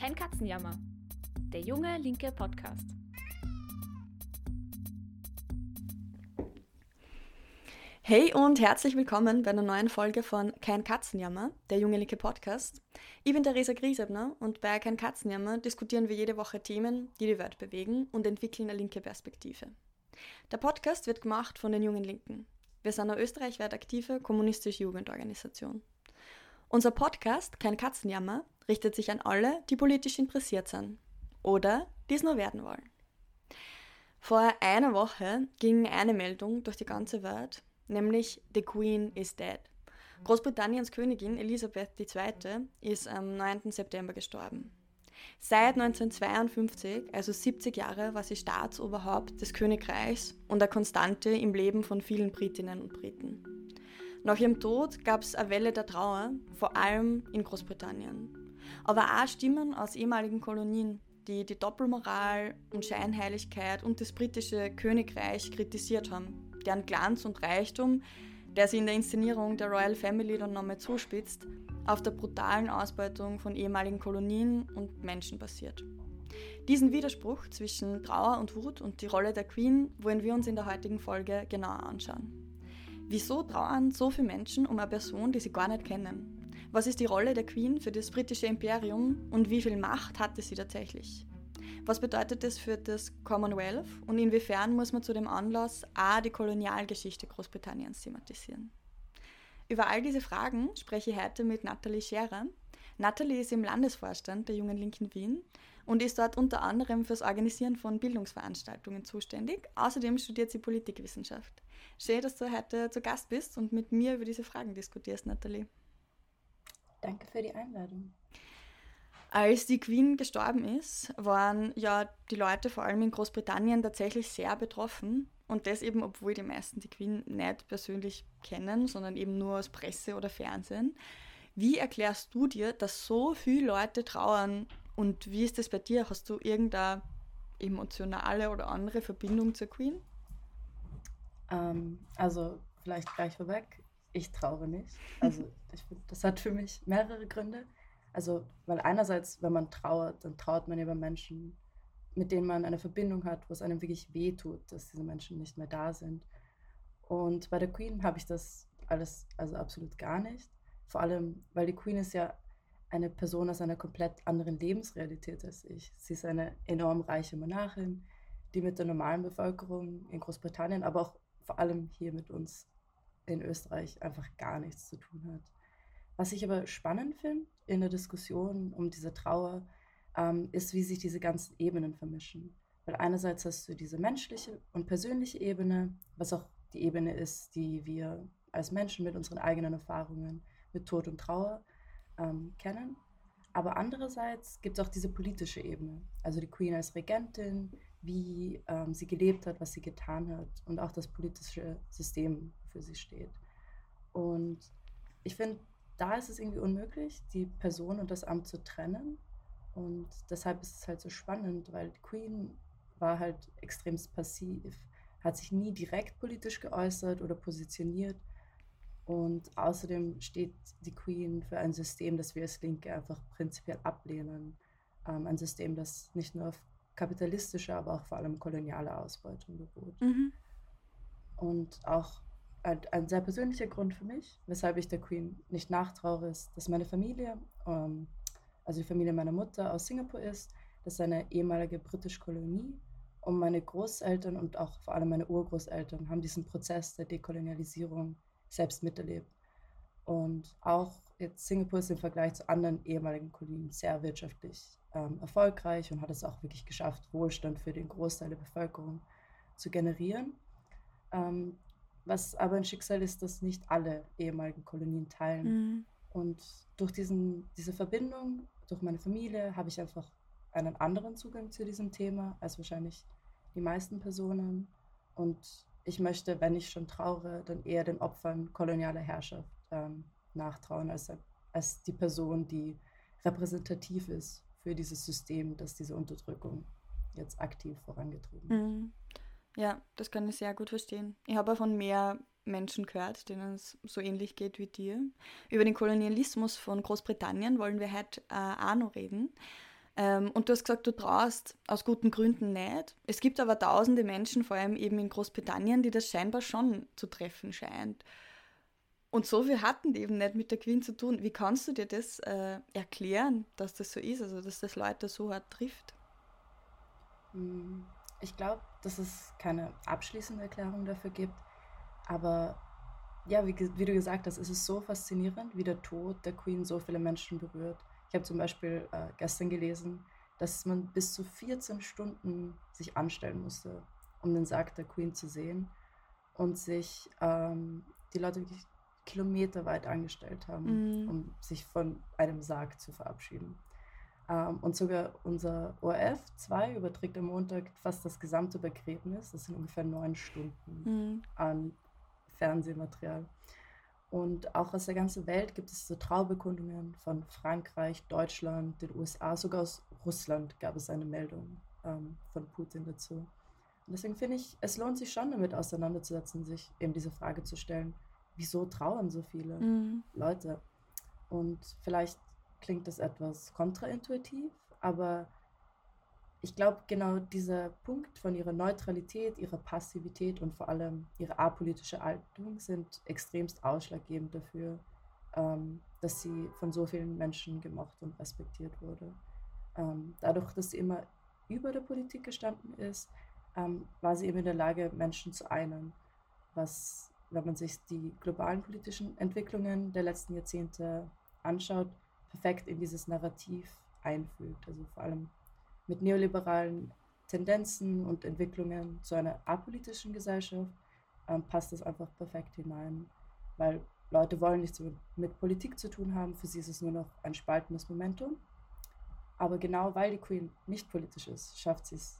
Kein Katzenjammer. Der junge linke Podcast. Hey und herzlich willkommen bei einer neuen Folge von Kein Katzenjammer, der junge linke Podcast. Ich bin Theresa Griesebner und bei Kein Katzenjammer diskutieren wir jede Woche Themen, die die Welt bewegen und entwickeln eine linke Perspektive. Der Podcast wird gemacht von den Jungen Linken. Wir sind eine österreichweit aktive kommunistische Jugendorganisation. Unser Podcast Kein Katzenjammer richtet sich an alle, die politisch interessiert sind oder die es nur werden wollen. Vor einer Woche ging eine Meldung durch die ganze Welt, nämlich The Queen is dead. Großbritanniens Königin Elisabeth II. ist am 9. September gestorben. Seit 1952, also 70 Jahre, war sie Staatsoberhaupt des Königreichs und eine Konstante im Leben von vielen Britinnen und Briten. Nach ihrem Tod gab es eine Welle der Trauer, vor allem in Großbritannien. Aber auch Stimmen aus ehemaligen Kolonien, die die Doppelmoral und Scheinheiligkeit und das britische Königreich kritisiert haben, deren Glanz und Reichtum, der sie in der Inszenierung der Royal Family dann nochmal zuspitzt, auf der brutalen Ausbeutung von ehemaligen Kolonien und Menschen basiert. Diesen Widerspruch zwischen Trauer und Wut und die Rolle der Queen wollen wir uns in der heutigen Folge genauer anschauen. Wieso trauern so viele Menschen um eine Person, die sie gar nicht kennen? Was ist die Rolle der Queen für das britische Imperium und wie viel Macht hatte sie tatsächlich? Was bedeutet das für das Commonwealth und inwiefern muss man zu dem Anlass auch die Kolonialgeschichte Großbritanniens thematisieren? Über all diese Fragen spreche ich heute mit Nathalie Scherer. Nathalie ist im Landesvorstand der Jungen Linken Wien und ist dort unter anderem fürs Organisieren von Bildungsveranstaltungen zuständig. Außerdem studiert sie Politikwissenschaft. Schön, dass du heute zu Gast bist und mit mir über diese Fragen diskutierst, Nathalie. Danke für die Einladung. Als die Queen gestorben ist, waren ja die Leute vor allem in Großbritannien tatsächlich sehr betroffen. Und das eben, obwohl die meisten die Queen nicht persönlich kennen, sondern eben nur aus Presse oder Fernsehen. Wie erklärst du dir, dass so viele Leute trauern und wie ist das bei dir? Hast du irgendeine emotionale oder andere Verbindung zur Queen? Ähm, also vielleicht gleich vorweg, ich traue nicht. Also ich das hat für mich mehrere Gründe. Also, weil einerseits, wenn man trauert, dann trauert man über Menschen, mit denen man eine Verbindung hat, wo es einem wirklich wehtut, dass diese Menschen nicht mehr da sind. Und bei der Queen habe ich das alles also absolut gar nicht. Vor allem, weil die Queen ist ja eine Person aus einer komplett anderen Lebensrealität als ich. Sie ist eine enorm reiche Monarchin, die mit der normalen Bevölkerung in Großbritannien, aber auch vor allem hier mit uns in Österreich einfach gar nichts zu tun hat. Was ich aber spannend finde in der Diskussion um diese Trauer, ähm, ist, wie sich diese ganzen Ebenen vermischen. Weil einerseits hast du diese menschliche und persönliche Ebene, was auch die Ebene ist, die wir als Menschen mit unseren eigenen Erfahrungen mit Tod und Trauer ähm, kennen. Aber andererseits gibt es auch diese politische Ebene, also die Queen als Regentin, wie ähm, sie gelebt hat, was sie getan hat und auch das politische System für sie steht. Und ich finde, da ist es irgendwie unmöglich, die Person und das Amt zu trennen. Und deshalb ist es halt so spannend, weil die Queen war halt extremst passiv, hat sich nie direkt politisch geäußert oder positioniert. Und außerdem steht die Queen für ein System, das wir als Linke einfach prinzipiell ablehnen. Ähm, ein System, das nicht nur auf kapitalistische, aber auch vor allem koloniale Ausbeutung beruht. Mhm. Und auch ein, sehr persönlicher Grund für mich, weshalb ich der Queen nicht nachtraue, ist, dass meine Familie, ähm, also die Familie meiner Mutter aus Singapur ist, das ist eine ehemalige britische Kolonie und meine Großeltern und auch vor allem meine Urgroßeltern haben diesen Prozess der Dekolonialisierung selbst miterlebt. Und auch jetzt Singapur ist im Vergleich zu anderen ehemaligen Kolonien sehr wirtschaftlich ähm, erfolgreich und hat es auch wirklich geschafft, Wohlstand für den Großteil der Bevölkerung zu generieren. Ähm, was aber ein Schicksal ist, das nicht alle ehemaligen Kolonien teilen. Mhm. Und durch diesen, diese Verbindung, durch meine Familie, habe ich einfach einen anderen Zugang zu diesem Thema als wahrscheinlich die meisten Personen. Und ich möchte, wenn ich schon traure, dann eher den Opfern kolonialer Herrschaft ähm, nachtrauen, als, als die Person, die repräsentativ ist für dieses System, das diese Unterdrückung jetzt aktiv vorangetrieben hat. Mhm. Ja, das kann ich sehr gut verstehen. Ich habe auch von mehr Menschen gehört, denen es so ähnlich geht wie dir. Über den Kolonialismus von Großbritannien wollen wir heute äh, auch noch reden. Ähm, und du hast gesagt, du traust aus guten Gründen nicht. Es gibt aber tausende Menschen, vor allem eben in Großbritannien, die das scheinbar schon zu treffen scheint. Und so viel hatten die eben nicht mit der Queen zu tun. Wie kannst du dir das äh, erklären, dass das so ist, also dass das Leute so hart trifft? Hm, ich glaube, dass es keine abschließende Erklärung dafür gibt. Aber ja, wie, wie, du gesagt hast, ist es so faszinierend, wie der Tod der Queen so viele Menschen berührt. Ich habe zum Beispiel äh, gestern gelesen, dass man bis zu 14 Stunden sich anstellen musste, um den Sarg der Queen zu sehen und sich ähm, die Leute wirklich kilometerweit angestellt haben, mhm. um sich von einem Sarg zu verabschieden. Ähm, und sogar unser ORF 2 überträgt am Montag fast das gesamte Begräbnis. Das sind ungefähr neun Stunden mhm. an Fernsehmaterial. Und auch aus der ganzen Welt gibt es so Traubekundungen von Frankreich, Deutschland, den USA, sogar aus Russland gab es eine Meldung ähm, von Putin dazu. Und deswegen finde ich, es lohnt sich schon damit auseinanderzusetzen, sich eben diese Frage zu stellen, wieso trauern so viele mhm. Leute? Und vielleicht klingt das etwas kontraintuitiv, aber ich glaube, genau dieser Punkt von ihrer Neutralität, ihrer Passivität und vor allem ihre apolitische Haltung sind extremst ausschlaggebend dafür, ähm, dass sie von so vielen Menschen gemocht und respektiert wurde. Ähm, dadurch, dass sie immer über der Politik gestanden ist, ähm, war sie eben in der Lage, Menschen zu einen, was, wenn man sich die globalen politischen Entwicklungen der letzten Jahrzehnte anschaut, perfekt in dieses Narrativ einfügt. Also vor allem mit neoliberalen Tendenzen und Entwicklungen zu einer apolitischen Gesellschaft ähm, passt das einfach perfekt hinein, weil Leute wollen nichts mit Politik zu tun haben, für sie ist es nur noch ein spaltendes Momentum. Aber genau weil die Queen nicht politisch ist, schafft sie es,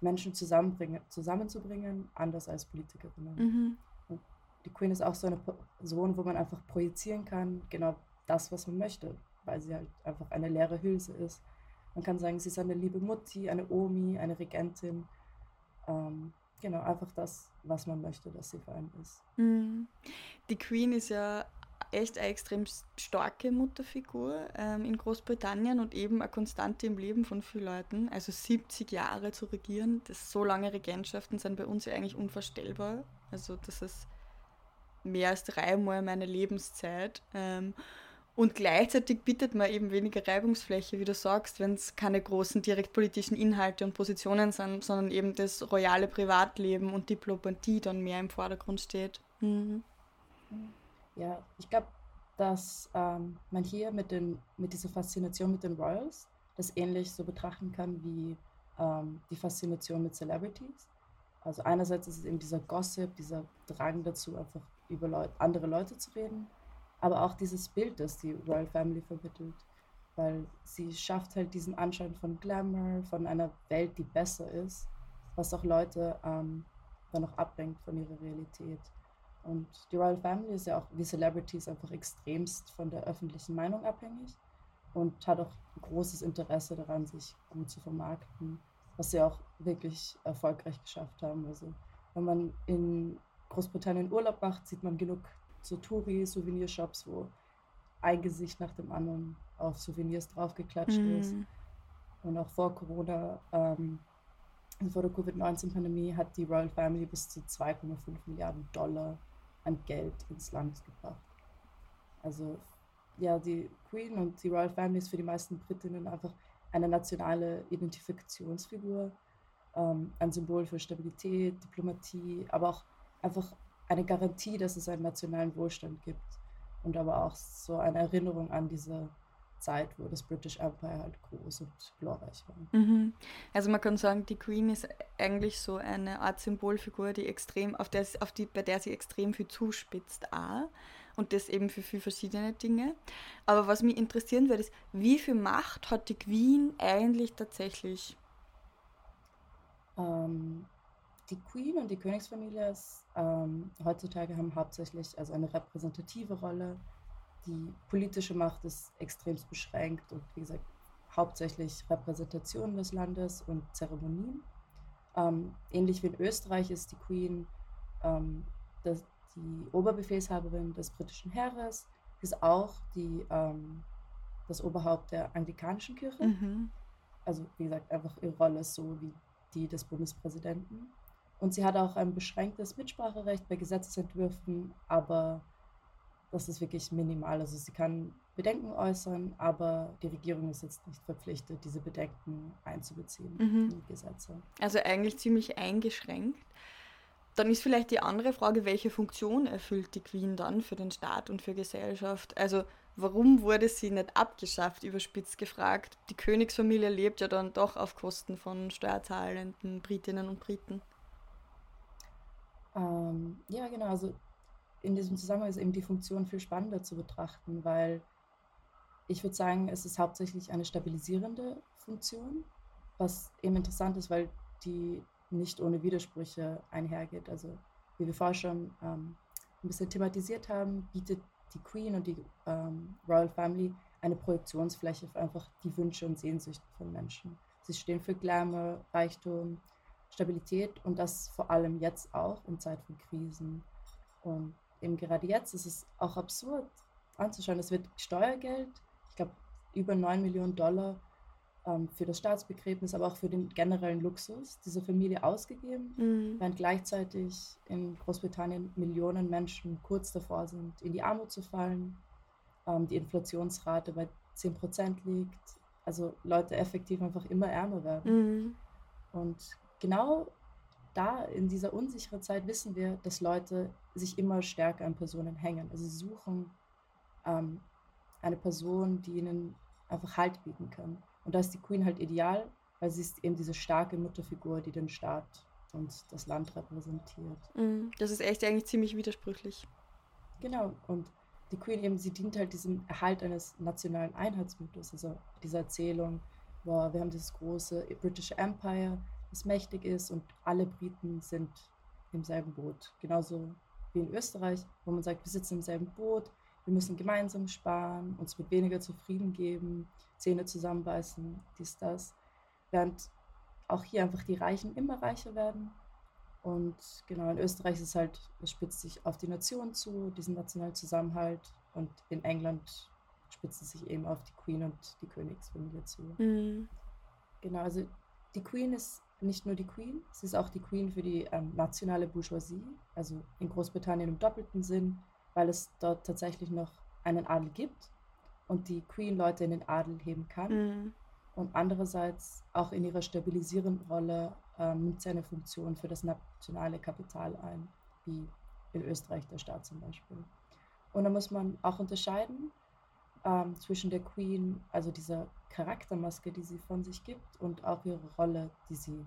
Menschen zusammenzubringen, anders als Politikerinnen. Mhm. die Queen ist auch so eine Person, wo man einfach projizieren kann, genau das, was man möchte, weil sie halt einfach eine leere Hülse ist man kann sagen, sie ist eine liebe Mutti, eine Omi, eine Regentin. Ähm, genau, einfach das, was man möchte, dass sie für einen ist. Mhm. Die Queen ist ja echt eine extrem starke Mutterfigur ähm, in Großbritannien und eben eine Konstante im Leben von vielen Leuten. Also 70 Jahre zu regieren, das so lange Regentschaften sind bei uns ja eigentlich unvorstellbar. Also das ist mehr als dreimal meine Lebenszeit. Ähm, und gleichzeitig bietet man eben weniger Reibungsfläche, wie du sagst, wenn es keine großen direktpolitischen Inhalte und Positionen sind, sondern eben das royale Privatleben und Diplomatie dann mehr im Vordergrund steht. Mhm. Ja, ich glaube, dass ähm, man hier mit, den, mit dieser Faszination mit den Royals das ähnlich so betrachten kann wie ähm, die Faszination mit Celebrities. Also einerseits ist es eben dieser Gossip, dieser Drang dazu, einfach über Leut andere Leute zu reden aber auch dieses Bild, das die Royal Family vermittelt, weil sie schafft halt diesen Anschein von Glamour, von einer Welt, die besser ist, was auch Leute ähm, dann noch ablenkt von ihrer Realität. Und die Royal Family ist ja auch wie Celebrities einfach extremst von der öffentlichen Meinung abhängig und hat auch großes Interesse daran, sich gut zu vermarkten, was sie auch wirklich erfolgreich geschafft haben. Also wenn man in Großbritannien Urlaub macht, sieht man genug so Touri-Souvenirshops, wo ein Gesicht nach dem anderen auf Souvenirs draufgeklatscht mm. ist. Und auch vor Corona, ähm, vor der Covid-19-Pandemie, hat die Royal Family bis zu 2,5 Milliarden Dollar an Geld ins Land gebracht. Also ja, die Queen und die Royal Family ist für die meisten Britinnen einfach eine nationale Identifikationsfigur, ähm, ein Symbol für Stabilität, Diplomatie, aber auch einfach eine Garantie, dass es einen nationalen Wohlstand gibt und aber auch so eine Erinnerung an diese Zeit, wo das British Empire halt groß und glorreich war. Mhm. Also man kann sagen, die Queen ist eigentlich so eine Art Symbolfigur, die extrem, auf der, auf die, bei der sie extrem viel zuspitzt auch. und das eben für viele verschiedene Dinge. Aber was mich interessieren würde, ist, wie viel Macht hat die Queen eigentlich tatsächlich? Ähm, die Queen und die Königsfamilie ähm, heutzutage haben hauptsächlich also eine repräsentative Rolle. Die politische Macht ist extremst beschränkt und wie gesagt hauptsächlich Repräsentation des Landes und Zeremonien. Ähm, ähnlich wie in Österreich ist die Queen ähm, das, die Oberbefehlshaberin des britischen Heeres, ist auch die, ähm, das Oberhaupt der anglikanischen Kirche. Mhm. also wie gesagt, einfach ihre Rolle so wie die des Bundespräsidenten. Und sie hat auch ein beschränktes Mitspracherecht bei Gesetzesentwürfen, aber das ist wirklich minimal. Also sie kann Bedenken äußern, aber die Regierung ist jetzt nicht verpflichtet, diese Bedenken einzubeziehen mhm. in die Gesetze. Also eigentlich ziemlich eingeschränkt. Dann ist vielleicht die andere Frage, welche Funktion erfüllt die Queen dann für den Staat und für Gesellschaft? Also warum wurde sie nicht abgeschafft, überspitzt gefragt? Die Königsfamilie lebt ja dann doch auf Kosten von steuerzahlenden Britinnen und Briten. Ähm, ja, genau. Also in diesem Zusammenhang ist eben die Funktion viel spannender zu betrachten, weil ich würde sagen, es ist hauptsächlich eine stabilisierende Funktion, was eben interessant ist, weil die nicht ohne Widersprüche einhergeht. Also wie wir vorher schon ähm, ein bisschen thematisiert haben, bietet die Queen und die ähm, Royal Family eine Projektionsfläche für einfach die Wünsche und Sehnsüchte von Menschen. Sie stehen für Glamour, Reichtum, Stabilität und das vor allem jetzt auch in Zeit von Krisen. Und eben gerade jetzt ist es auch absurd anzuschauen. Es wird Steuergeld, ich glaube über 9 Millionen Dollar ähm, für das Staatsbegräbnis, aber auch für den generellen Luxus dieser Familie ausgegeben, mhm. während gleichzeitig in Großbritannien Millionen Menschen kurz davor sind, in die Armut zu fallen, ähm, die Inflationsrate bei 10% liegt, also Leute effektiv einfach immer ärmer werden. Mhm. Und genau da in dieser unsicheren Zeit wissen wir, dass Leute sich immer stärker an Personen hängen. Also sie suchen ähm, eine Person, die ihnen einfach Halt bieten kann. Und da ist die Queen halt ideal, weil sie ist eben diese starke Mutterfigur, die den Staat und das Land repräsentiert. Mhm. Das ist echt eigentlich ziemlich widersprüchlich. Genau. Und die Queen eben, sie dient halt diesem Erhalt eines nationalen Einheitsmythos, also dieser Erzählung, boah, wir haben dieses große British Empire, das mächtig ist und alle Briten sind im selben Boot. Genauso wie in Österreich, wo man sagt, wir sitzen im selben Boot, wir müssen gemeinsam sparen, uns mit weniger zufrieden geben, Zähne zusammenbeißen, dies, das. Während auch hier einfach die Reichen immer reicher werden. Und genau, in Österreich ist es halt, es spitzt sich auf die Nation zu, diesen nationalen Zusammenhalt. Und in England spitzt es sich eben auf die Queen und die Königsfamilie zu. Mhm. Genau, also die Queen ist nicht nur die Queen, sie ist auch die Queen für die ähm, nationale Bourgeoisie, also in Großbritannien im doppelten Sinn, weil es dort tatsächlich noch einen Adel gibt und die Queen Leute in den Adel heben kann. Mhm. Und andererseits auch in ihrer stabilisierenden Rolle ähm, nimmt sie eine Funktion für das nationale Kapital ein, wie in Österreich der Staat zum Beispiel. Und da muss man auch unterscheiden ähm, zwischen der Queen, also dieser Charaktermaske, die sie von sich gibt, und auch ihre Rolle, die sie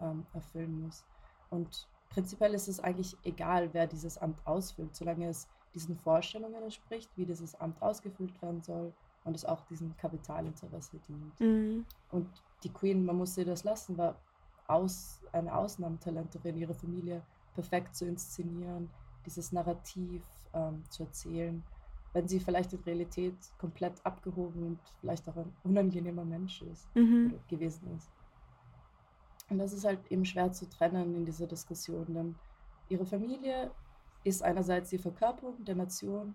ähm, erfüllen muss. Und prinzipiell ist es eigentlich egal, wer dieses Amt ausfüllt, solange es diesen Vorstellungen entspricht, wie dieses Amt ausgefüllt werden soll und es auch diesem Kapitalinteresse dient. Mhm. Und die Queen, man muss ihr das lassen, war aus, eine Ausnahmetalenterin, ihre Familie perfekt zu inszenieren, dieses Narrativ ähm, zu erzählen, wenn sie vielleicht in Realität komplett abgehoben und vielleicht auch ein unangenehmer Mensch ist mhm. gewesen ist. Und das ist halt eben schwer zu trennen in dieser Diskussion, denn ihre Familie ist einerseits die Verkörperung der Nation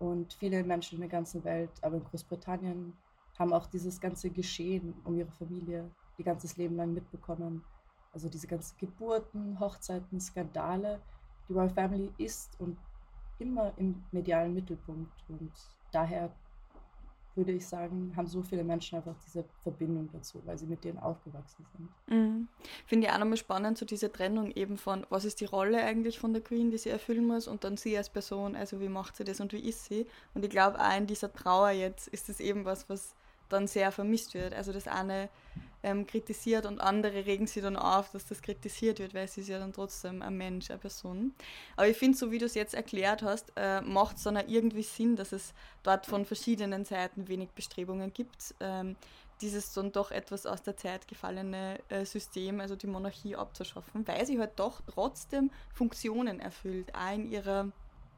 und viele Menschen in der ganzen Welt, aber in Großbritannien, haben auch dieses ganze Geschehen um ihre Familie ihr ganzes Leben lang mitbekommen. Also diese ganzen Geburten, Hochzeiten, Skandale. Die Royal Family ist und immer im medialen Mittelpunkt und daher würde ich sagen, haben so viele Menschen einfach diese Verbindung dazu, weil sie mit denen aufgewachsen sind. Mhm. Finde ich auch nochmal spannend, so diese Trennung eben von, was ist die Rolle eigentlich von der Queen, die sie erfüllen muss und dann sie als Person, also wie macht sie das und wie ist sie. Und ich glaube auch in dieser Trauer jetzt ist das eben was, was dann sehr vermisst wird. Also das eine ähm, kritisiert und andere regen sie dann auf, dass das kritisiert wird, weil sie ist ja dann trotzdem ein Mensch, eine Person. Aber ich finde, so wie du es jetzt erklärt hast, äh, macht es dann auch irgendwie Sinn, dass es dort von verschiedenen Seiten wenig Bestrebungen gibt, ähm, dieses dann doch etwas aus der Zeit gefallene äh, System, also die Monarchie abzuschaffen, weil sie halt doch trotzdem Funktionen erfüllt, auch in ihrer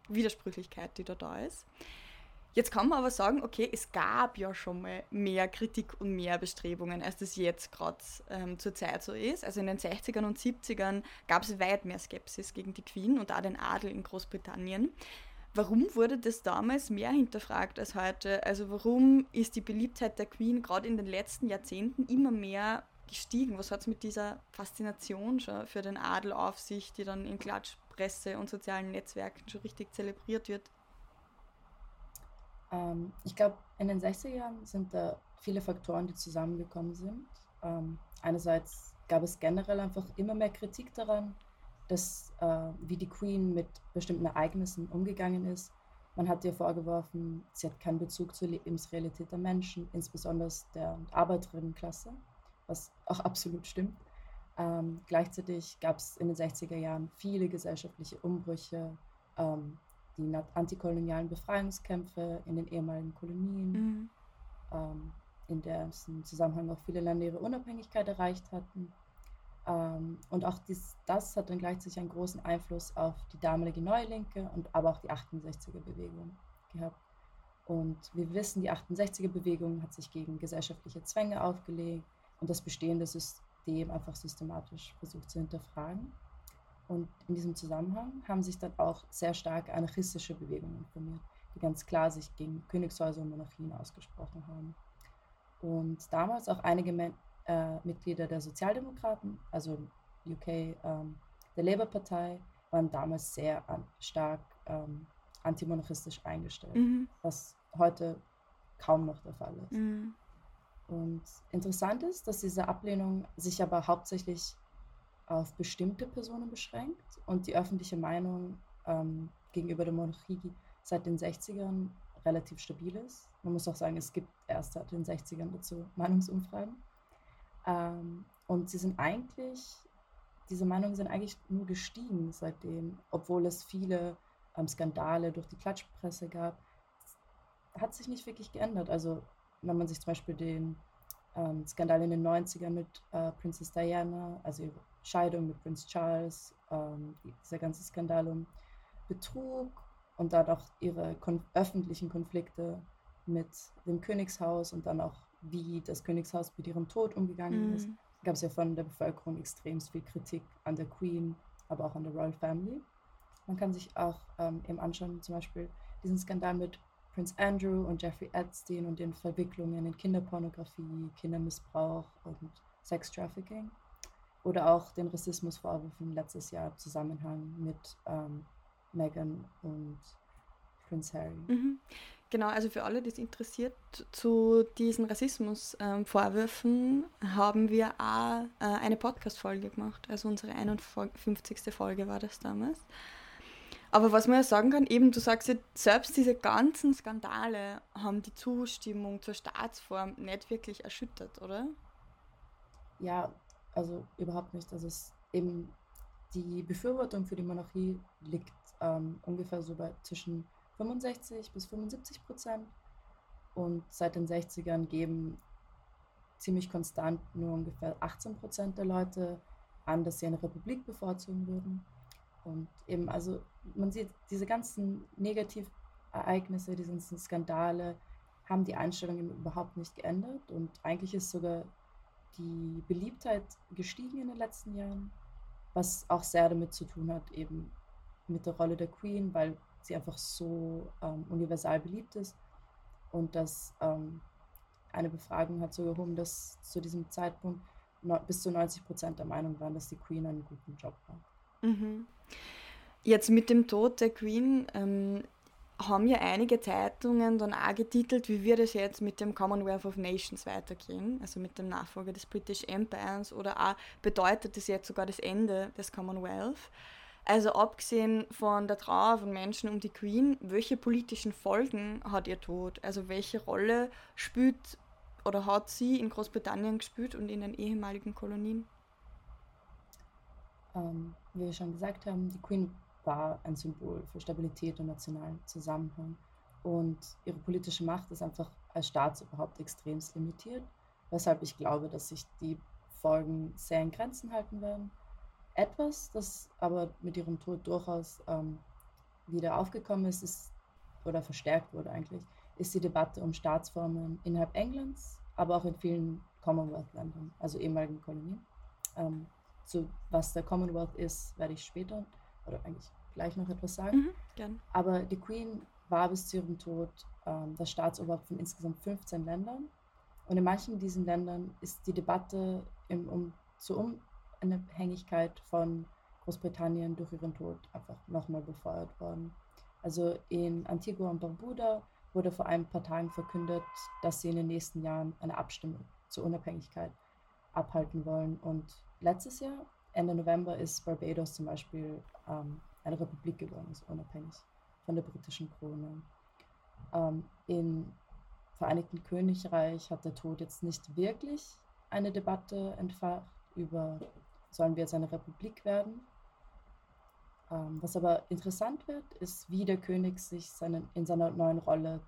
Widersprüchlichkeit, die da da ist. Jetzt kann man aber sagen, okay, es gab ja schon mal mehr Kritik und mehr Bestrebungen, als das jetzt gerade ähm, zur Zeit so ist. Also in den 60ern und 70ern gab es weit mehr Skepsis gegen die Queen und auch den Adel in Großbritannien. Warum wurde das damals mehr hinterfragt als heute? Also warum ist die Beliebtheit der Queen gerade in den letzten Jahrzehnten immer mehr gestiegen? Was hat es mit dieser Faszination schon für den Adel auf sich, die dann in Klatschpresse und sozialen Netzwerken schon richtig zelebriert wird? Ähm, ich glaube, in den 60er Jahren sind da viele Faktoren, die zusammengekommen sind. Ähm, einerseits gab es generell einfach immer mehr Kritik daran, dass, äh, wie die Queen mit bestimmten Ereignissen umgegangen ist. Man hat ihr vorgeworfen, sie hat keinen Bezug zur Lebensrealität der Menschen, insbesondere der Arbeiterinnenklasse, was auch absolut stimmt. Ähm, gleichzeitig gab es in den 60er Jahren viele gesellschaftliche Umbrüche, ähm, die antikolonialen Befreiungskämpfe in den ehemaligen Kolonien, mhm. ähm, in deren Zusammenhang auch viele Länder ihre Unabhängigkeit erreicht hatten. Ähm, und auch dies, das hat dann gleichzeitig einen großen Einfluss auf die damalige Neue Linke und aber auch die 68er-Bewegung gehabt. Und wir wissen, die 68er-Bewegung hat sich gegen gesellschaftliche Zwänge aufgelegt und das bestehende System einfach systematisch versucht zu hinterfragen. Und in diesem Zusammenhang haben sich dann auch sehr stark anarchistische Bewegungen formiert, die ganz klar sich gegen Königshäuser und Monarchien ausgesprochen haben. Und damals auch einige Men äh, Mitglieder der Sozialdemokraten, also UK, ähm, der Labour-Partei, waren damals sehr an, stark ähm, antimonarchistisch eingestellt, mhm. was heute kaum noch der Fall ist. Mhm. Und interessant ist, dass diese Ablehnung sich aber hauptsächlich auf bestimmte Personen beschränkt und die öffentliche Meinung ähm, gegenüber der Monarchie seit den 60ern relativ stabil ist. Man muss auch sagen, es gibt erst seit den 60ern dazu Meinungsumfragen. Ähm, und sie sind eigentlich, diese Meinungen sind eigentlich nur gestiegen seitdem, obwohl es viele ähm, Skandale durch die Klatschpresse gab. Hat sich nicht wirklich geändert. Also wenn man sich zum Beispiel den ähm, Skandal in den 90ern mit äh, Princess Diana, also Scheidung mit Prince Charles, ähm, dieser ganze Skandal um Betrug und dann auch ihre kon öffentlichen Konflikte mit dem Königshaus und dann auch wie das Königshaus mit ihrem Tod umgegangen mhm. ist, gab es ja von der Bevölkerung extrem viel Kritik an der Queen, aber auch an der Royal Family. Man kann sich auch ähm, eben anschauen, zum Beispiel diesen Skandal mit Prince Andrew und Jeffrey Epstein und den Verwicklungen in Kinderpornografie, Kindermissbrauch und Sextrafficking. Oder auch den Rassismusvorwürfen letztes Jahr im Zusammenhang mit ähm, Meghan und Prince Harry. Mhm. Genau, also für alle, die es interessiert, zu diesen Rassismusvorwürfen ähm, haben wir auch äh, eine Podcast-Folge gemacht. Also unsere 51. Folge war das damals. Aber was man ja sagen kann, eben, du sagst ja, selbst diese ganzen Skandale haben die Zustimmung zur Staatsform nicht wirklich erschüttert, oder? Ja, also überhaupt nicht. Also es eben die Befürwortung für die Monarchie liegt ähm, ungefähr so bei zwischen 65 bis 75 Prozent. Und seit den 60ern geben ziemlich konstant nur ungefähr 18 Prozent der Leute an, dass sie eine Republik bevorzugen würden. Und eben, also man sieht, diese ganzen Negativereignisse, diese ganzen Skandale haben die Einstellung überhaupt nicht geändert. Und eigentlich ist sogar die Beliebtheit gestiegen in den letzten Jahren, was auch sehr damit zu tun hat, eben mit der Rolle der Queen, weil sie einfach so ähm, universal beliebt ist. Und dass ähm, eine Befragung hat so erhoben, dass zu diesem Zeitpunkt no, bis zu 90 Prozent der Meinung waren, dass die Queen einen guten Job macht. Mhm. Jetzt mit dem Tod der Queen ähm, haben ja einige Zeitungen dann auch getitelt, wie wird es jetzt mit dem Commonwealth of Nations weitergehen, also mit dem Nachfolger des British Empires oder auch bedeutet es jetzt sogar das Ende des Commonwealth. Also abgesehen von der Trauer von Menschen um die Queen, welche politischen Folgen hat ihr Tod? Also welche Rolle spielt oder hat sie in Großbritannien gespielt und in den ehemaligen Kolonien? Ähm, wie wir schon gesagt haben, die Queen war ein Symbol für Stabilität und nationalen Zusammenhang. Und ihre politische Macht ist einfach als Staatsoberhaupt extrem limitiert, weshalb ich glaube, dass sich die Folgen sehr in Grenzen halten werden. Etwas, das aber mit ihrem Tod durchaus ähm, wieder aufgekommen ist, ist, oder verstärkt wurde eigentlich, ist die Debatte um Staatsformen innerhalb Englands, aber auch in vielen Commonwealth-Ländern, also ehemaligen Kolonien. Ähm, so, was der Commonwealth ist, werde ich später, oder eigentlich gleich noch etwas sagen. Mhm, gern. Aber die Queen war bis zu ihrem Tod ähm, das Staatsoberhaupt von insgesamt 15 Ländern. Und in manchen diesen Ländern ist die Debatte im, um, zur Unabhängigkeit von Großbritannien durch ihren Tod einfach nochmal befeuert worden. Also in Antigua und Barbuda wurde vor ein paar Tagen verkündet, dass sie in den nächsten Jahren eine Abstimmung zur Unabhängigkeit abhalten wollen. Und letztes Jahr, Ende November, ist Barbados zum Beispiel ähm, eine Republik geworden, also unabhängig von der britischen Krone. Ähm, Im Vereinigten Königreich hat der Tod jetzt nicht wirklich eine Debatte entfacht über, sollen wir jetzt eine Republik werden? Ähm, was aber interessant wird, ist, wie der König sich seinen, in seiner neuen Rolle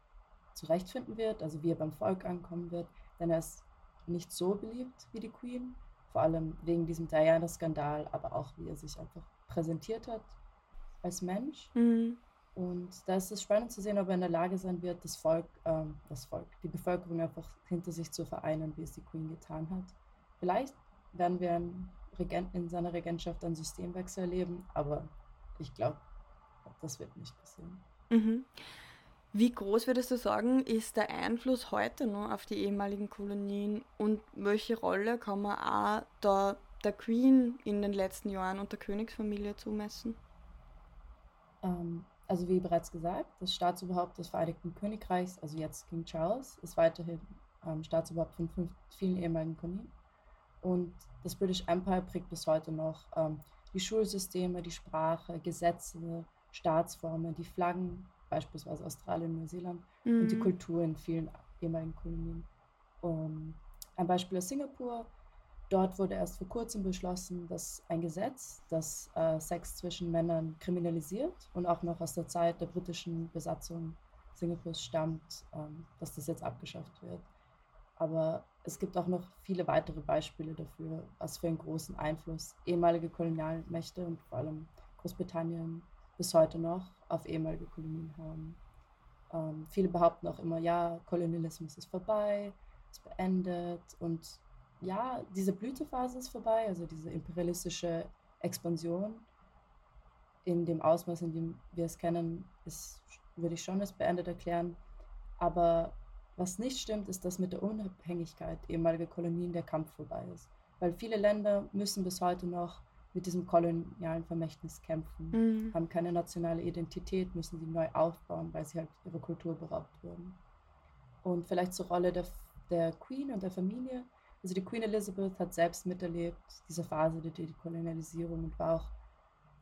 zurechtfinden wird, also wie er beim Volk ankommen wird, denn er ist nicht so beliebt wie die Queen, vor allem wegen diesem Diana-Skandal, aber auch wie er sich einfach präsentiert hat als Mensch. Mhm. Und da ist es spannend zu sehen, ob er in der Lage sein wird, das Volk, ähm, das Volk, die Bevölkerung einfach hinter sich zu vereinen, wie es die Queen getan hat. Vielleicht werden wir in seiner Regentschaft einen Systemwechsel erleben, aber ich glaube, das wird nicht passieren. Mhm. Wie groß würdest du sagen, ist der Einfluss heute noch auf die ehemaligen Kolonien und welche Rolle kann man auch da der Queen in den letzten Jahren und der Königsfamilie zumessen? Ähm, also wie bereits gesagt, das Staatsoberhaupt des Vereinigten Königreichs, also jetzt King Charles, ist weiterhin ähm, Staatsoberhaupt von vielen ehemaligen Kolonien. Und das British Empire prägt bis heute noch ähm, die Schulsysteme, die Sprache, Gesetze, Staatsformen, die Flaggen, beispielsweise Australien, Neuseeland, mhm. und die mhm. Kultur in vielen ehemaligen Kolonien. Um, ein Beispiel ist Singapur. Dort wurde erst vor kurzem beschlossen, dass ein Gesetz, das äh, Sex zwischen Männern kriminalisiert und auch noch aus der Zeit der britischen Besatzung Singapurs stammt, ähm, dass das jetzt abgeschafft wird. Aber es gibt auch noch viele weitere Beispiele dafür, was für einen großen Einfluss ehemalige Kolonialmächte und vor allem Großbritannien bis heute noch auf ehemalige Kolonien haben. Ähm, viele behaupten auch immer, ja, Kolonialismus ist vorbei, ist beendet und ja, diese Blütephase ist vorbei, also diese imperialistische Expansion in dem Ausmaß, in dem wir es kennen, ist, würde ich schon als beendet erklären. Aber was nicht stimmt, ist, dass mit der Unabhängigkeit ehemaliger Kolonien der Kampf vorbei ist. Weil viele Länder müssen bis heute noch mit diesem kolonialen Vermächtnis kämpfen, mhm. haben keine nationale Identität, müssen sie neu aufbauen, weil sie halt ihrer Kultur beraubt wurden. Und vielleicht zur Rolle der, der Queen und der Familie. Also die Queen Elizabeth hat selbst miterlebt, diese Phase der Dekolonialisierung und war auch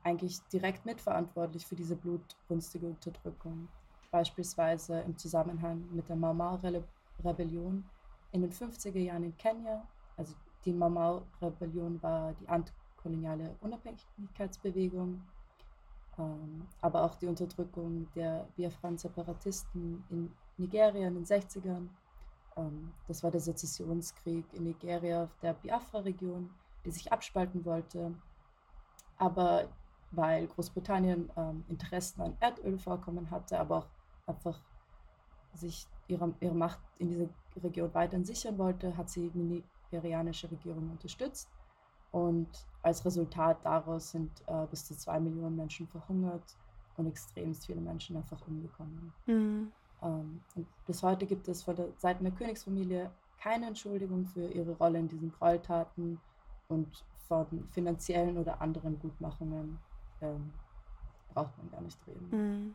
eigentlich direkt mitverantwortlich für diese blutrünstige Unterdrückung beispielsweise im Zusammenhang mit der Mau Mau-Rebellion in den 50er Jahren in Kenia. Also die Mau Mau-Rebellion war die antikoloniale Unabhängigkeitsbewegung, ähm, aber auch die Unterdrückung der Biafran-Separatisten in Nigeria in den 60ern. Ähm, das war der Sezessionskrieg in Nigeria, der Biafra-Region, die sich abspalten wollte. Aber weil Großbritannien ähm, Interessen an Erdölvorkommen hatte, aber auch einfach sich ihre, ihre Macht in dieser Region weiterhin sichern wollte, hat sie die nigerianische Regierung unterstützt. Und als Resultat daraus sind äh, bis zu zwei Millionen Menschen verhungert und extremst viele Menschen einfach umgekommen. Mhm. Ähm, und bis heute gibt es von der Seite der Königsfamilie keine Entschuldigung für ihre Rolle in diesen Gräueltaten und von finanziellen oder anderen Gutmachungen ähm, braucht man gar nicht reden. Mhm.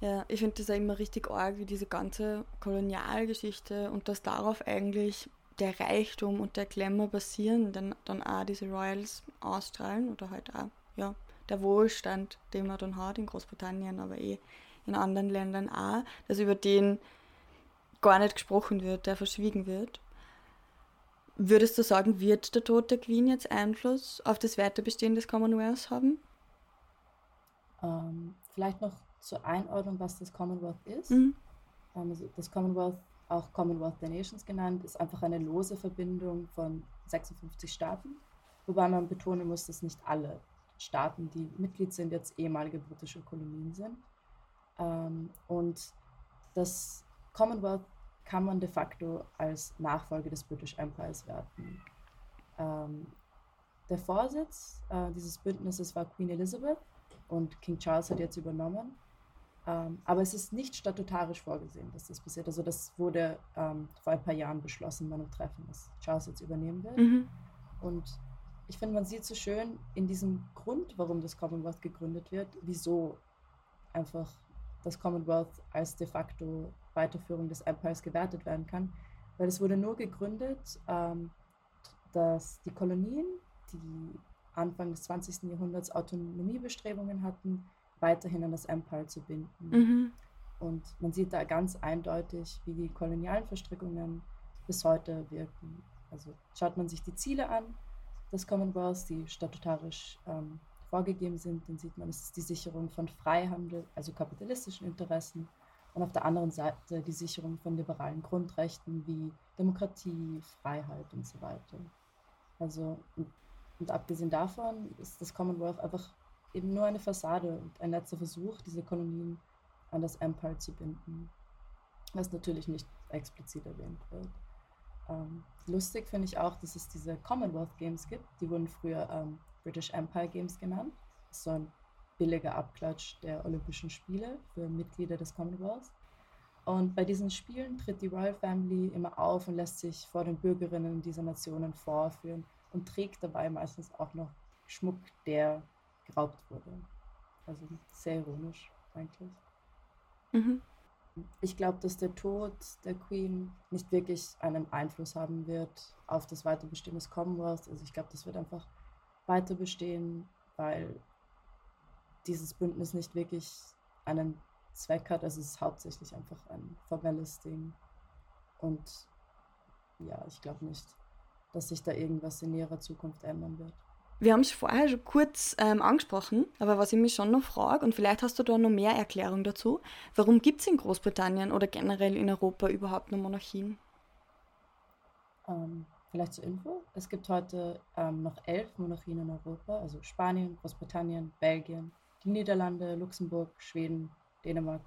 Ja, ich finde das ja immer richtig arg, wie diese ganze Kolonialgeschichte und dass darauf eigentlich der Reichtum und der Glamour basieren, dann, dann auch diese Royals ausstrahlen oder halt auch, ja, der Wohlstand, den man dann hat in Großbritannien, aber eh in anderen Ländern auch, dass über den gar nicht gesprochen wird, der verschwiegen wird. Würdest du sagen, wird der Tod der Queen jetzt Einfluss auf das Weiterbestehen des Commonwealths haben? Ähm, vielleicht noch zur Einordnung, was das Commonwealth ist. Mhm. Ähm, also das Commonwealth, auch Commonwealth der Nations genannt, ist einfach eine lose Verbindung von 56 Staaten, wobei man betonen muss, dass nicht alle Staaten, die Mitglied sind, jetzt ehemalige britische Kolonien sind. Ähm, und das Commonwealth kann man de facto als Nachfolge des British Empires werten. Ähm, der Vorsitz äh, dieses Bündnisses war Queen Elizabeth und King Charles hat jetzt übernommen. Ähm, aber es ist nicht statutarisch vorgesehen, dass das passiert. Also das wurde ähm, vor ein paar Jahren beschlossen bei einem Treffen, dass Charles jetzt übernehmen wird. Mhm. Und ich finde, man sieht so schön in diesem Grund, warum das Commonwealth gegründet wird, wieso einfach das Commonwealth als de facto Weiterführung des Empires gewertet werden kann. Weil es wurde nur gegründet, ähm, dass die Kolonien, die Anfang des 20. Jahrhunderts Autonomiebestrebungen hatten, weiterhin an das Empire zu binden. Mhm. Und man sieht da ganz eindeutig, wie die kolonialen Verstrickungen bis heute wirken. Also schaut man sich die Ziele an des Commonwealths, die statutarisch ähm, vorgegeben sind, dann sieht man, es ist die Sicherung von Freihandel, also kapitalistischen Interessen, und auf der anderen Seite die Sicherung von liberalen Grundrechten wie Demokratie, Freiheit und so weiter. Also, und, und abgesehen davon ist das Commonwealth einfach eben nur eine Fassade und ein letzter Versuch, diese Kolonien an das Empire zu binden, was natürlich nicht explizit erwähnt wird. Ähm, lustig finde ich auch, dass es diese Commonwealth Games gibt. Die wurden früher ähm, British Empire Games genannt. Das ist so ein billiger Abklatsch der Olympischen Spiele für Mitglieder des Commonwealth. Und bei diesen Spielen tritt die Royal Family immer auf und lässt sich vor den Bürgerinnen dieser Nationen vorführen und trägt dabei meistens auch noch Schmuck, der geraubt wurde. Also sehr ironisch eigentlich. Mhm. Ich glaube, dass der Tod der Queen nicht wirklich einen Einfluss haben wird auf das Weiterbestehen des Commonwealth. Also ich glaube, das wird einfach weiter bestehen, weil dieses Bündnis nicht wirklich einen Zweck hat. Also es ist hauptsächlich einfach ein formelles Ding. Und ja, ich glaube nicht, dass sich da irgendwas in näherer Zukunft ändern wird. Wir haben es vorher schon kurz ähm, angesprochen, aber was ich mich schon noch frage, und vielleicht hast du da noch mehr Erklärung dazu, warum gibt es in Großbritannien oder generell in Europa überhaupt noch Monarchien? Ähm, vielleicht zur Info, es gibt heute ähm, noch elf Monarchien in Europa, also Spanien, Großbritannien, Belgien, die Niederlande, Luxemburg, Schweden, Dänemark,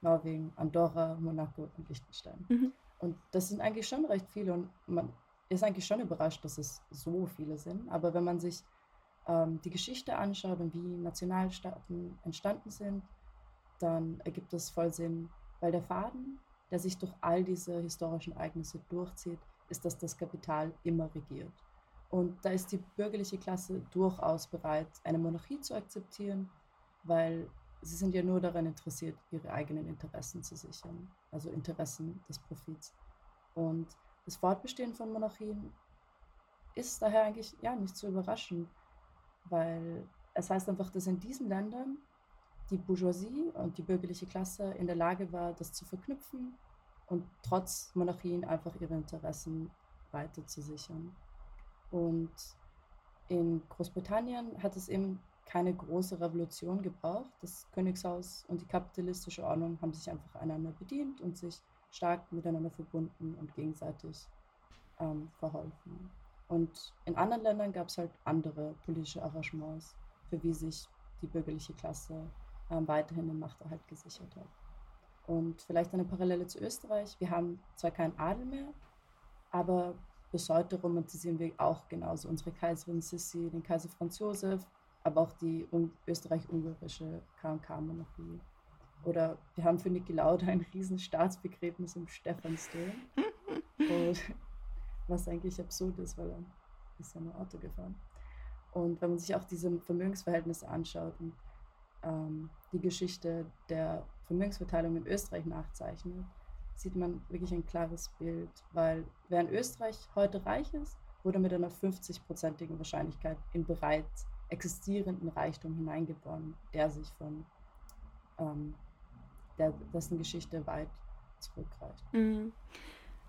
Norwegen, Andorra, Monaco und Liechtenstein. Mhm. Und das sind eigentlich schon recht viele und man ist eigentlich schon überrascht, dass es so viele sind. Aber wenn man sich ähm, die Geschichte anschaut und wie Nationalstaaten entstanden sind, dann ergibt das voll Sinn, weil der Faden, der sich durch all diese historischen Ereignisse durchzieht, ist, dass das Kapital immer regiert. Und da ist die bürgerliche Klasse durchaus bereit, eine Monarchie zu akzeptieren, weil sie sind ja nur daran interessiert, ihre eigenen Interessen zu sichern, also Interessen des Profits. Und das Fortbestehen von Monarchien ist daher eigentlich ja nicht so überraschend, weil es heißt einfach, dass in diesen Ländern die Bourgeoisie und die bürgerliche Klasse in der Lage war, das zu verknüpfen und trotz Monarchien einfach ihre Interessen weiter zu sichern. Und in Großbritannien hat es eben keine große Revolution gebraucht. Das Königshaus und die kapitalistische Ordnung haben sich einfach einander bedient und sich stark miteinander verbunden und gegenseitig ähm, verholfen. Und in anderen Ländern gab es halt andere politische Arrangements, für wie sich die bürgerliche Klasse ähm, weiterhin den Machterhalt gesichert hat. Und vielleicht eine Parallele zu Österreich. Wir haben zwar keinen Adel mehr, aber bis heute romantisieren wir auch genauso unsere Kaiserin Sissi, den Kaiser Franz Josef, aber auch die österreich-ungarische KK-Monarchie. Oder wir haben für Niki Lauda ein riesen Staatsbegräbnis im Stephansdom. was eigentlich absurd ist, weil er ist ja nur Auto gefahren. Und wenn man sich auch diese Vermögensverhältnisse anschaut und ähm, die Geschichte der Vermögensverteilung in Österreich nachzeichnet, sieht man wirklich ein klares Bild, weil während Österreich heute reich ist, wurde mit einer 50-prozentigen Wahrscheinlichkeit in bereits existierenden Reichtum hineingeboren, der sich von ähm, der, dessen Geschichte weit zurückreicht. Mhm.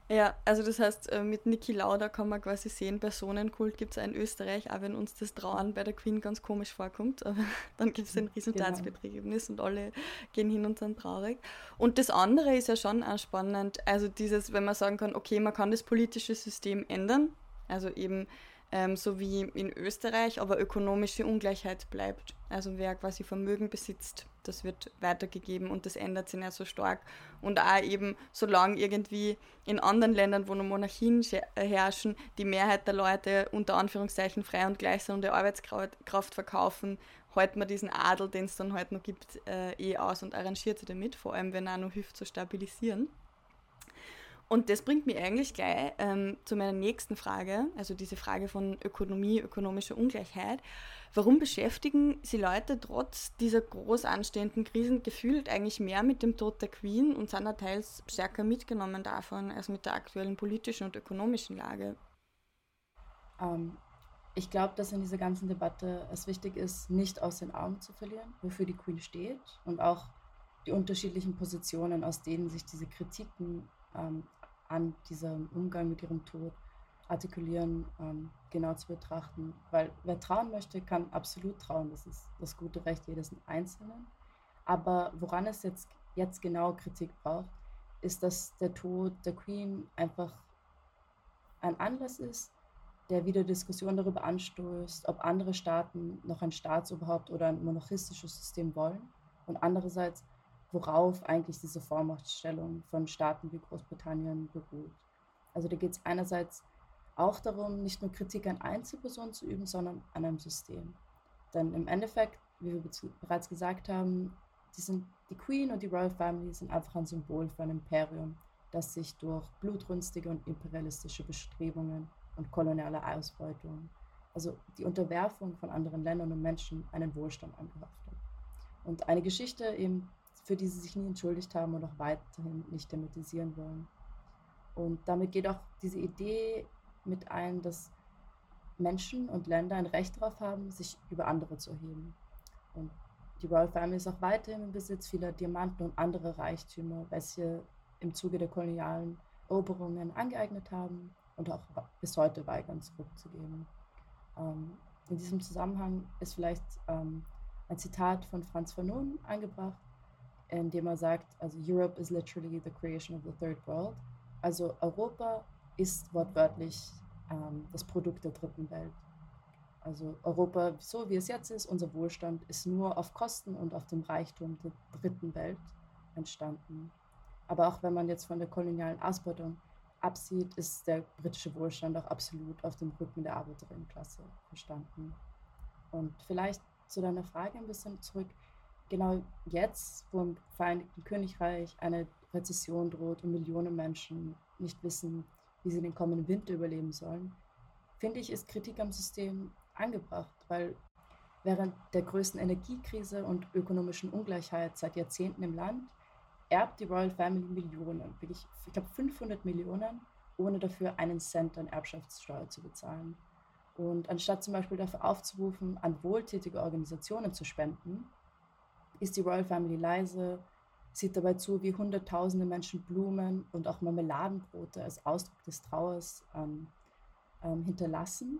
Ja, also das heißt, äh, mit Niki Lauda kann man quasi sehen, Personenkult gibt es in Österreich, auch wenn uns das Trauen bei der Queen ganz komisch vorkommt. Aber dann gibt es ein Riesenplatzbegräbnis genau. und alle gehen hin und sind traurig. Und das andere ist ja schon auch spannend, also dieses, wenn man sagen kann, okay, man kann das politische System ändern, also eben ähm, so wie in Österreich, aber ökonomische Ungleichheit bleibt. Also wer quasi Vermögen besitzt, das wird weitergegeben und das ändert sich nicht so stark. Und auch eben, solange irgendwie in anderen Ländern, wo noch Monarchien herrschen, die Mehrheit der Leute unter Anführungszeichen frei und gleich sind und die Arbeitskraft verkaufen, hält man diesen Adel, den es dann halt noch gibt, äh, eh aus und arrangiert sich damit, vor allem wenn er noch hilft zu stabilisieren. Und das bringt mich eigentlich gleich ähm, zu meiner nächsten Frage, also diese Frage von Ökonomie, ökonomischer Ungleichheit. Warum beschäftigen Sie Leute trotz dieser groß anstehenden Krisen gefühlt eigentlich mehr mit dem Tod der Queen und sind da teils stärker mitgenommen davon als mit der aktuellen politischen und ökonomischen Lage? Ähm, ich glaube, dass in dieser ganzen Debatte es wichtig ist, nicht aus den Augen zu verlieren, wofür die Queen steht und auch die unterschiedlichen Positionen, aus denen sich diese Kritiken ähm, an diesem Umgang mit ihrem Tod artikulieren, ähm, genau zu betrachten. Weil wer trauen möchte, kann absolut trauen. Das ist das gute Recht jedes Einzelnen. Aber woran es jetzt, jetzt genau Kritik braucht, ist, dass der Tod der Queen einfach ein Anlass ist, der wieder Diskussionen darüber anstößt, ob andere Staaten noch ein Staatsoberhaupt oder ein monarchistisches System wollen. Und andererseits, worauf eigentlich diese Vormachtstellung von Staaten wie Großbritannien beruht. Also da geht es einerseits auch darum, nicht nur Kritik an Einzelpersonen zu üben, sondern an einem System. Denn im Endeffekt, wie wir bereits gesagt haben, die, sind, die Queen und die Royal Family sind einfach ein Symbol für ein Imperium, das sich durch blutrünstige und imperialistische Bestrebungen und koloniale Ausbeutung, also die Unterwerfung von anderen Ländern und Menschen, einen Wohlstand angehaftet. Und eine Geschichte eben für die sie sich nie entschuldigt haben und auch weiterhin nicht thematisieren wollen. Und damit geht auch diese Idee mit ein, dass Menschen und Länder ein Recht darauf haben, sich über andere zu erheben. Und die Royal Family ist auch weiterhin im Besitz vieler Diamanten und anderer Reichtümer, welche im Zuge der kolonialen Eroberungen angeeignet haben und auch bis heute weigern zurückzugeben. Ähm, in diesem Zusammenhang ist vielleicht ähm, ein Zitat von Franz Fanon angebracht, indem er sagt, also Europe is literally the creation of the third world. Also Europa ist wortwörtlich ähm, das Produkt der dritten Welt. Also Europa, so wie es jetzt ist, unser Wohlstand ist nur auf Kosten und auf dem Reichtum der dritten Welt entstanden. Aber auch wenn man jetzt von der kolonialen Ausbeutung absieht, ist der britische Wohlstand auch absolut auf dem Rücken der Arbeiterinnenklasse entstanden. Und vielleicht zu deiner Frage ein bisschen zurück genau jetzt, wo im Vereinigten Königreich eine Rezession droht und Millionen Menschen nicht wissen, wie sie den kommenden Winter überleben sollen, finde ich, ist Kritik am System angebracht, weil während der größten Energiekrise und ökonomischen Ungleichheit seit Jahrzehnten im Land erbt die Royal Family Millionen, wirklich, ich glaube 500 Millionen, ohne dafür einen Cent an Erbschaftssteuer zu bezahlen. Und anstatt zum Beispiel dafür aufzurufen, an wohltätige Organisationen zu spenden, ist die Royal Family leise, sieht dabei zu, wie hunderttausende Menschen Blumen und auch Marmeladenbrote als Ausdruck des Trauers ähm, ähm, hinterlassen.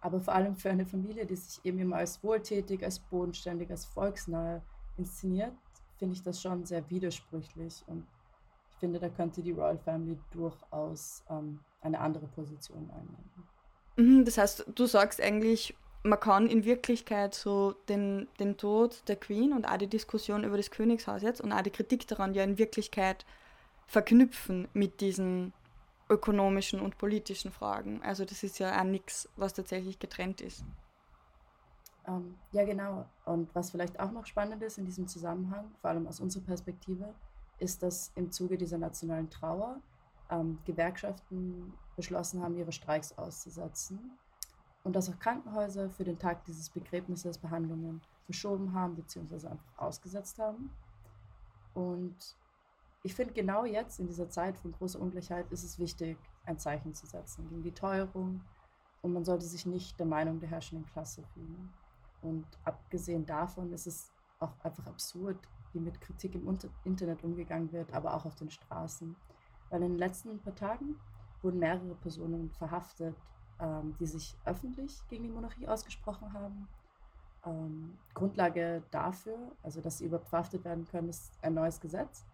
Aber vor allem für eine Familie, die sich eben immer als wohltätig, als bodenständig, als volksnahe inszeniert, finde ich das schon sehr widersprüchlich. Und ich finde, da könnte die Royal Family durchaus ähm, eine andere Position einnehmen. Mhm, das heißt, du sagst eigentlich, man kann in Wirklichkeit so den, den Tod der Queen und auch die Diskussion über das Königshaus jetzt und auch die Kritik daran ja in Wirklichkeit verknüpfen mit diesen ökonomischen und politischen Fragen. Also das ist ja auch nichts, was tatsächlich getrennt ist. Ähm, ja, genau. Und was vielleicht auch noch spannend ist in diesem Zusammenhang, vor allem aus unserer Perspektive, ist, dass im Zuge dieser nationalen Trauer ähm, Gewerkschaften beschlossen haben, ihre Streiks auszusetzen und dass auch Krankenhäuser für den Tag dieses Begräbnisses Behandlungen verschoben haben bzw. einfach ausgesetzt haben. Und ich finde, genau jetzt in dieser Zeit von großer Ungleichheit ist es wichtig, ein Zeichen zu setzen gegen die Teuerung und man sollte sich nicht der Meinung der herrschenden Klasse fühlen. Und abgesehen davon ist es auch einfach absurd, wie mit Kritik im Internet umgegangen wird, aber auch auf den Straßen. Weil in den letzten paar Tagen wurden mehrere Personen verhaftet ähm, die sich öffentlich gegen die Monarchie ausgesprochen haben. Ähm, Grundlage dafür, also dass sie überhaupt verhaftet werden können, ist ein neues Gesetz,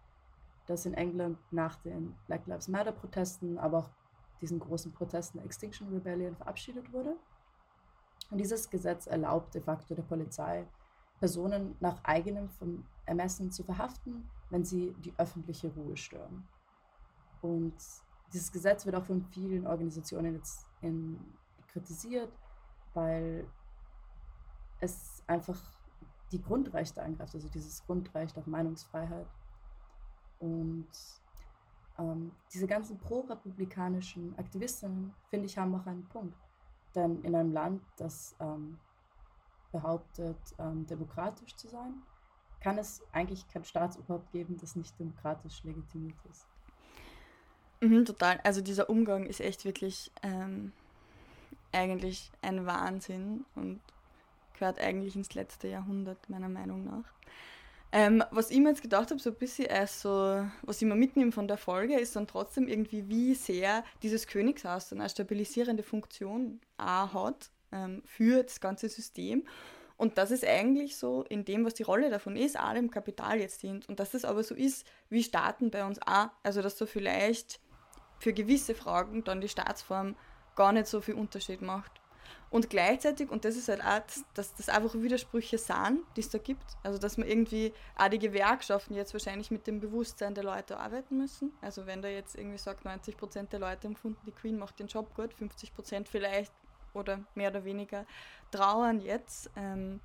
das in England nach den Black Lives Matter Protesten, aber auch diesen großen Protesten der Extinction Rebellion verabschiedet wurde. Und dieses Gesetz erlaubt de facto der Polizei, Personen nach eigenem Ermessen zu verhaften, wenn sie die öffentliche Ruhe stören. Und dieses Gesetz wird auch von vielen Organisationen jetzt in, kritisiert, weil es einfach die Grundrechte angreift, also dieses Grundrecht auf Meinungsfreiheit. Und ähm, diese ganzen pro-republikanischen Aktivistinnen, finde ich, haben auch einen Punkt. Denn in einem Land, das ähm, behauptet, ähm, demokratisch zu sein, kann es eigentlich kein Staatsoberhaupt geben, das nicht demokratisch legitimiert ist. Mhm, total. Also dieser Umgang ist echt wirklich ähm, eigentlich ein Wahnsinn und gehört eigentlich ins letzte Jahrhundert, meiner Meinung nach. Ähm, was ich mir jetzt gedacht habe, so ein bisschen also, was ich mir mitnehme von der Folge, ist dann trotzdem irgendwie, wie sehr dieses Königshaus dann eine stabilisierende Funktion auch hat ähm, für das ganze System. Und dass es eigentlich so in dem, was die Rolle davon ist, auch dem Kapital jetzt dient. Und dass das aber so ist, wie Staaten bei uns auch. Also dass so vielleicht für gewisse Fragen dann die Staatsform gar nicht so viel Unterschied macht. Und gleichzeitig, und das ist halt auch, dass das einfach Widersprüche sind, die es da gibt. Also, dass man irgendwie auch die Gewerkschaften jetzt wahrscheinlich mit dem Bewusstsein der Leute arbeiten müssen. Also, wenn da jetzt irgendwie sagt, 90 Prozent der Leute empfunden, die Queen macht den Job gut, 50 Prozent vielleicht oder mehr oder weniger trauern jetzt, ähm,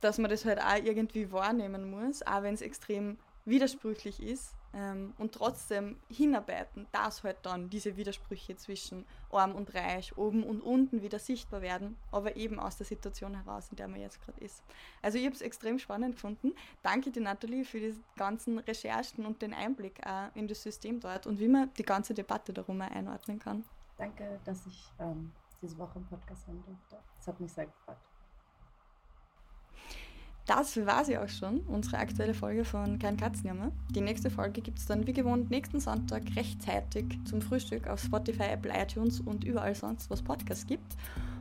dass man das halt auch irgendwie wahrnehmen muss, auch wenn es extrem widersprüchlich ist ähm, und trotzdem hinarbeiten, dass halt dann diese Widersprüche zwischen arm und reich, oben und unten wieder sichtbar werden, aber eben aus der Situation heraus, in der man jetzt gerade ist. Also ich habe es extrem spannend gefunden. Danke dir, Nathalie, für die ganzen Recherchen und den Einblick auch in das System dort und wie man die ganze Debatte darum einordnen kann. Danke, dass ich ähm, diese Woche im Podcast sein durfte. Das hat mich sehr gefreut. Das war sie auch schon, unsere aktuelle Folge von Kein Katzenjammer. Die nächste Folge gibt es dann wie gewohnt nächsten Sonntag rechtzeitig zum Frühstück auf Spotify, Apple, iTunes und überall sonst, was Podcasts gibt.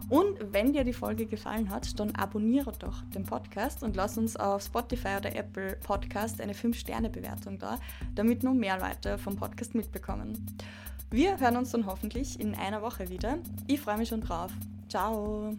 Und wenn dir die Folge gefallen hat, dann abonniere doch den Podcast und lass uns auf Spotify oder Apple Podcast eine 5-Sterne-Bewertung da, damit noch mehr Leute vom Podcast mitbekommen. Wir hören uns dann hoffentlich in einer Woche wieder. Ich freue mich schon drauf. Ciao!